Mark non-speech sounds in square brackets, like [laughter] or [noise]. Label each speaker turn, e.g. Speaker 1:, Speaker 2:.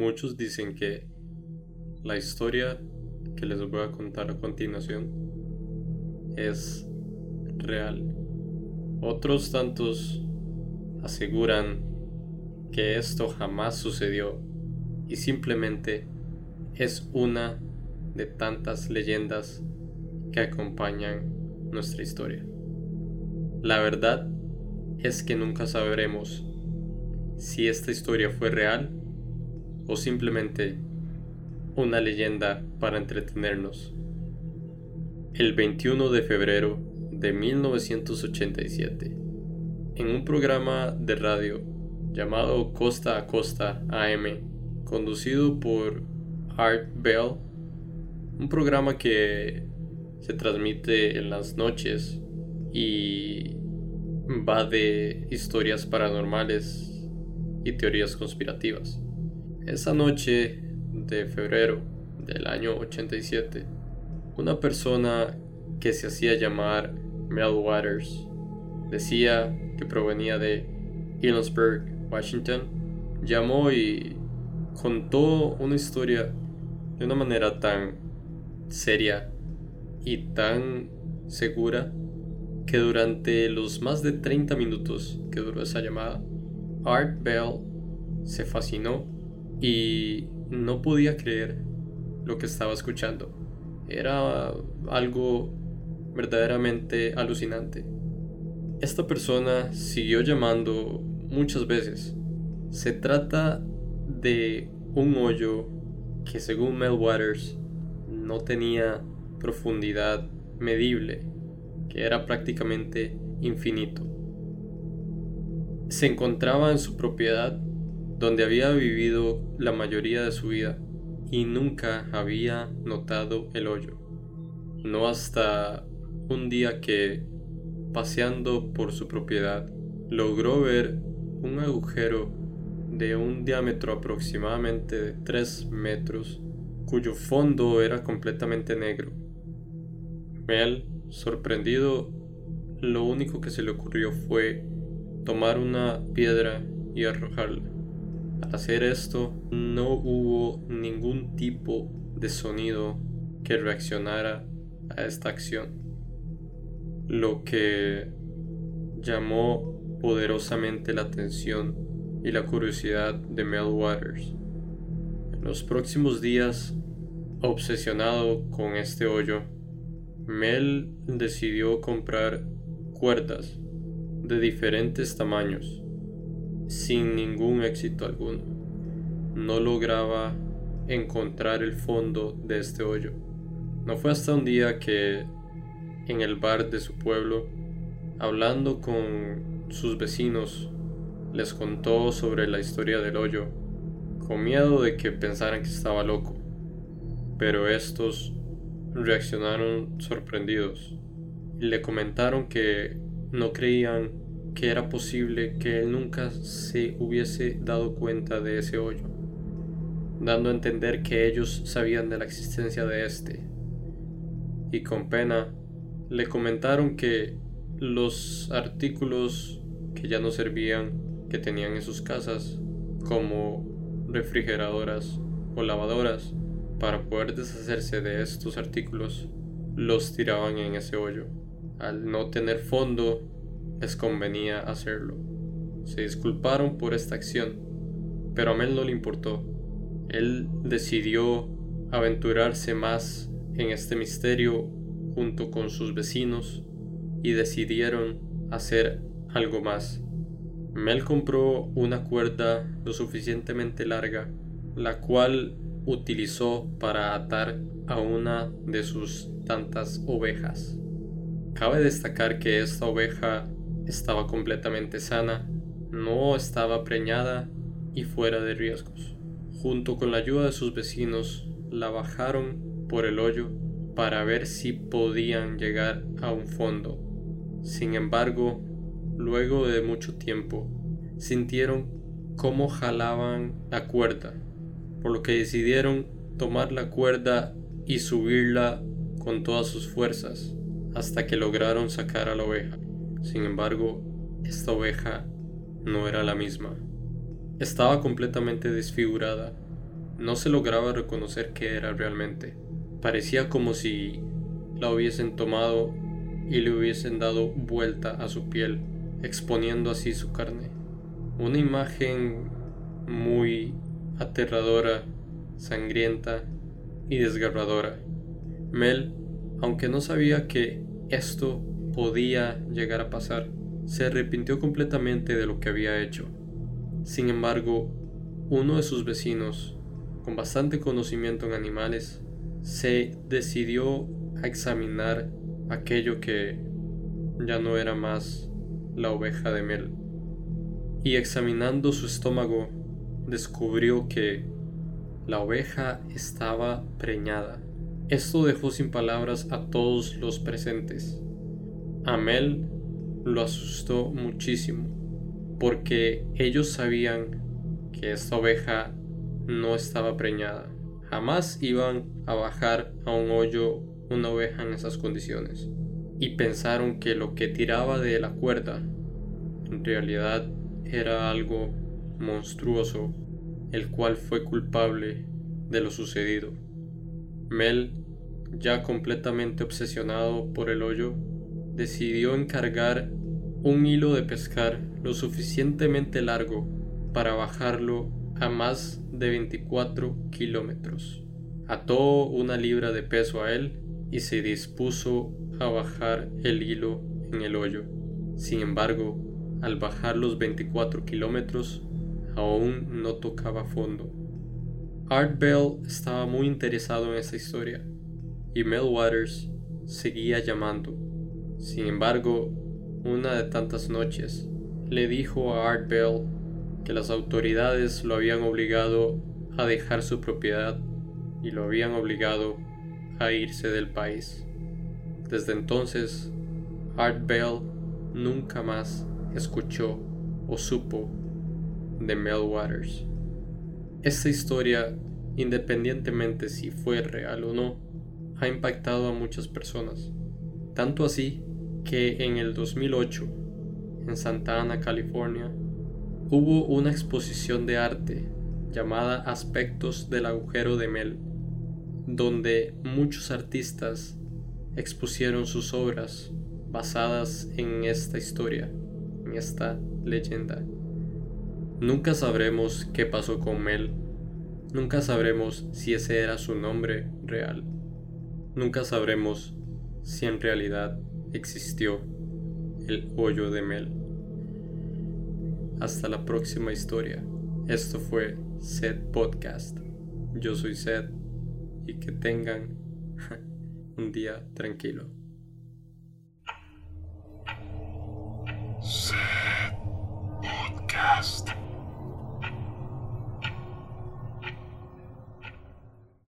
Speaker 1: Muchos dicen que la historia que les voy a contar a continuación es real. Otros tantos aseguran que esto jamás sucedió y simplemente es una de tantas leyendas que acompañan nuestra historia. La verdad es que nunca sabremos si esta historia fue real o simplemente una leyenda para entretenernos. El 21 de febrero de 1987, en un programa de radio llamado Costa a Costa AM, conducido por Art Bell, un programa que se transmite en las noches y va de historias paranormales y teorías conspirativas. Esa noche de febrero del año 87, una persona que se hacía llamar Mel Waters decía que provenía de Ellensburg, Washington, llamó y contó una historia de una manera tan seria y tan segura que durante los más de 30 minutos que duró esa llamada, Art Bell se fascinó y no podía creer lo que estaba escuchando. Era algo verdaderamente alucinante. Esta persona siguió llamando muchas veces. Se trata de un hoyo que según Mel Waters no tenía profundidad medible, que era prácticamente infinito. Se encontraba en su propiedad donde había vivido la mayoría de su vida y nunca había notado el hoyo. No hasta un día que, paseando por su propiedad, logró ver un agujero de un diámetro aproximadamente de 3 metros, cuyo fondo era completamente negro. Mel, sorprendido, lo único que se le ocurrió fue tomar una piedra y arrojarla. Al hacer esto, no hubo ningún tipo de sonido que reaccionara a esta acción, lo que llamó poderosamente la atención y la curiosidad de Mel Waters. En los próximos días, obsesionado con este hoyo, Mel decidió comprar cuerdas de diferentes tamaños sin ningún éxito alguno. No lograba encontrar el fondo de este hoyo. No fue hasta un día que en el bar de su pueblo, hablando con sus vecinos, les contó sobre la historia del hoyo, con miedo de que pensaran que estaba loco. Pero estos reaccionaron sorprendidos y le comentaron que no creían que era posible que él nunca se hubiese dado cuenta de ese hoyo, dando a entender que ellos sabían de la existencia de este. Y con pena le comentaron que los artículos que ya no servían, que tenían en sus casas, como refrigeradoras o lavadoras, para poder deshacerse de estos artículos, los tiraban en ese hoyo. Al no tener fondo, les convenía hacerlo. Se disculparon por esta acción, pero a Mel no le importó. Él decidió aventurarse más en este misterio junto con sus vecinos y decidieron hacer algo más. Mel compró una cuerda lo suficientemente larga, la cual utilizó para atar a una de sus tantas ovejas. Cabe destacar que esta oveja estaba completamente sana, no estaba preñada y fuera de riesgos. Junto con la ayuda de sus vecinos, la bajaron por el hoyo para ver si podían llegar a un fondo. Sin embargo, luego de mucho tiempo, sintieron cómo jalaban la cuerda, por lo que decidieron tomar la cuerda y subirla con todas sus fuerzas hasta que lograron sacar a la oveja. Sin embargo, esta oveja no era la misma. Estaba completamente desfigurada no se lograba reconocer qué era realmente. Parecía como si la hubiesen tomado y le hubiesen dado vuelta a su piel, exponiendo así su carne. Una imagen muy aterradora, sangrienta y desgarradora. Mel, aunque no sabía que esto podía llegar a pasar, se arrepintió completamente de lo que había hecho. Sin embargo, uno de sus vecinos, con bastante conocimiento en animales, se decidió a examinar aquello que ya no era más la oveja de Mel. Y examinando su estómago, descubrió que la oveja estaba preñada. Esto dejó sin palabras a todos los presentes. A Mel lo asustó muchísimo, porque ellos sabían que esta oveja no estaba preñada. Jamás iban a bajar a un hoyo una oveja en esas condiciones. Y pensaron que lo que tiraba de la cuerda en realidad era algo monstruoso, el cual fue culpable de lo sucedido. Mel, ya completamente obsesionado por el hoyo, decidió encargar un hilo de pescar lo suficientemente largo para bajarlo a más de 24 kilómetros. Ató una libra de peso a él y se dispuso a bajar el hilo en el hoyo. Sin embargo, al bajar los 24 kilómetros, aún no tocaba fondo. Art Bell estaba muy interesado en esa historia y Mel Waters seguía llamando sin embargo, una de tantas noches, le dijo a Art Bell que las autoridades lo habían obligado a dejar su propiedad y lo habían obligado a irse del país. Desde entonces, Art Bell nunca más escuchó o supo de Mel Waters. Esta historia, independientemente si fue real o no, ha impactado a muchas personas, tanto así que en el 2008, en Santa Ana, California, hubo una exposición de arte llamada Aspectos del agujero de Mel, donde muchos artistas expusieron sus obras basadas en esta historia, en esta leyenda. Nunca sabremos qué pasó con Mel, nunca sabremos si ese era su nombre real, nunca sabremos si en realidad existió el hoyo de Mel. Hasta la próxima historia. Esto fue Seth Podcast. Yo soy Seth y que tengan [laughs] un día tranquilo. Seth Podcast.